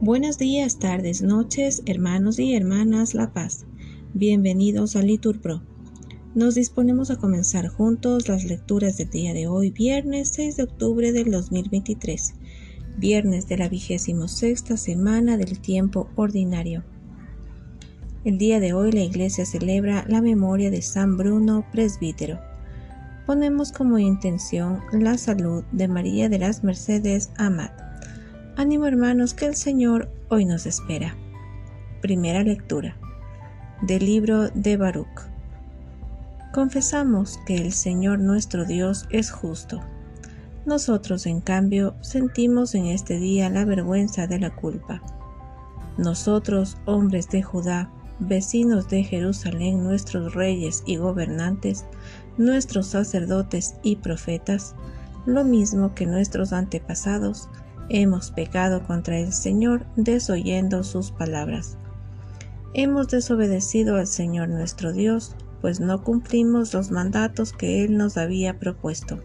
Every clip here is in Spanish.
Buenos días, tardes, noches, hermanos y hermanas La Paz. Bienvenidos a Litur Pro. Nos disponemos a comenzar juntos las lecturas del día de hoy, viernes 6 de octubre del 2023, viernes de la vigésimo sexta semana del tiempo ordinario. El día de hoy la iglesia celebra la memoria de San Bruno Presbítero. Ponemos como intención la salud de María de las Mercedes Amat Ánimo hermanos que el Señor hoy nos espera. Primera lectura del libro de Baruch. Confesamos que el Señor nuestro Dios es justo. Nosotros, en cambio, sentimos en este día la vergüenza de la culpa. Nosotros, hombres de Judá, vecinos de Jerusalén, nuestros reyes y gobernantes, nuestros sacerdotes y profetas, lo mismo que nuestros antepasados, Hemos pecado contra el Señor desoyendo sus palabras. Hemos desobedecido al Señor nuestro Dios, pues no cumplimos los mandatos que Él nos había propuesto.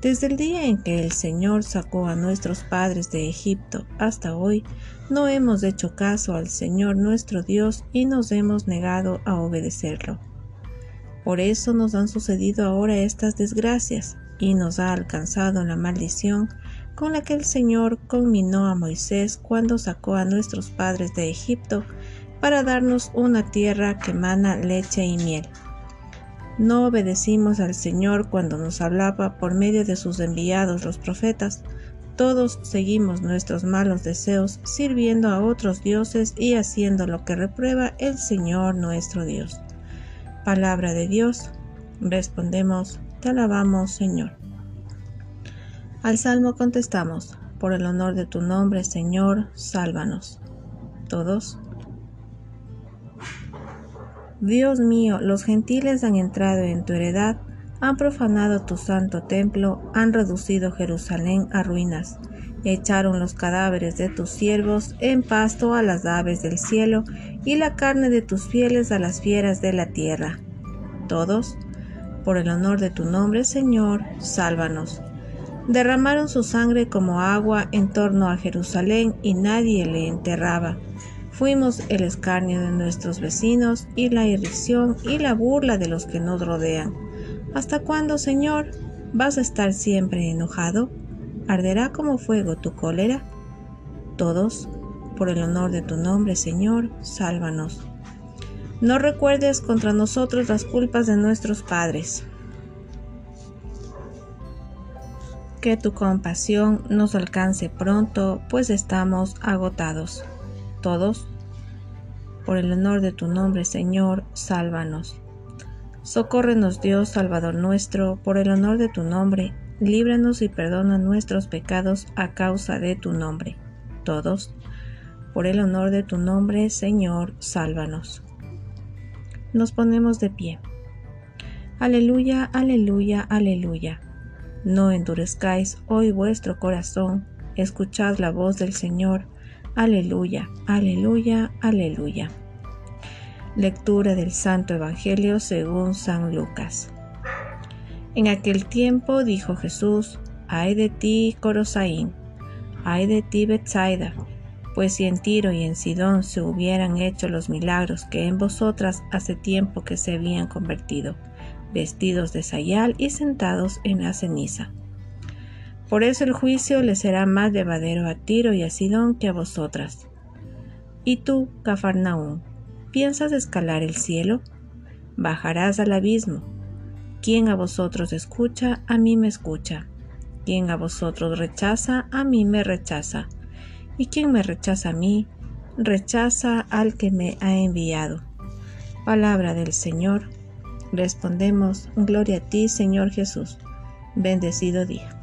Desde el día en que el Señor sacó a nuestros padres de Egipto hasta hoy, no hemos hecho caso al Señor nuestro Dios y nos hemos negado a obedecerlo. Por eso nos han sucedido ahora estas desgracias y nos ha alcanzado la maldición con la que el Señor conminó a Moisés cuando sacó a nuestros padres de Egipto para darnos una tierra que mana leche y miel. No obedecimos al Señor cuando nos hablaba por medio de sus enviados los profetas. Todos seguimos nuestros malos deseos, sirviendo a otros dioses y haciendo lo que reprueba el Señor nuestro Dios. Palabra de Dios, respondemos, te alabamos Señor. Al salmo contestamos, por el honor de tu nombre, Señor, sálvanos. Todos. Dios mío, los gentiles han entrado en tu heredad, han profanado tu santo templo, han reducido Jerusalén a ruinas, echaron los cadáveres de tus siervos en pasto a las aves del cielo y la carne de tus fieles a las fieras de la tierra. Todos, por el honor de tu nombre, Señor, sálvanos derramaron su sangre como agua en torno a Jerusalén y nadie le enterraba. Fuimos el escarnio de nuestros vecinos y la irrisión y la burla de los que nos rodean. ¿Hasta cuándo, Señor? ¿Vas a estar siempre enojado? ¿Arderá como fuego tu cólera? Todos, por el honor de tu nombre, Señor, sálvanos. No recuerdes contra nosotros las culpas de nuestros padres que tu compasión nos alcance pronto, pues estamos agotados. Todos, por el honor de tu nombre, Señor, sálvanos. Socórrenos Dios, Salvador nuestro, por el honor de tu nombre, líbranos y perdona nuestros pecados a causa de tu nombre. Todos, por el honor de tu nombre, Señor, sálvanos. Nos ponemos de pie. Aleluya, aleluya, aleluya. No endurezcáis hoy vuestro corazón, escuchad la voz del Señor. Aleluya, aleluya, aleluya. Lectura del Santo Evangelio según San Lucas. En aquel tiempo dijo Jesús, ay de ti, Corosaín, ay de ti, Bethsaida, pues si en Tiro y en Sidón se hubieran hecho los milagros que en vosotras hace tiempo que se habían convertido, vestidos de sayal y sentados en la ceniza. Por eso el juicio le será más llevadero a Tiro y a Sidón que a vosotras. Y tú, Cafarnaún, ¿piensas escalar el cielo? Bajarás al abismo. Quien a vosotros escucha, a mí me escucha. Quien a vosotros rechaza, a mí me rechaza. Y quien me rechaza a mí, rechaza al que me ha enviado. Palabra del Señor Respondemos, Gloria a ti, Señor Jesús. Bendecido día.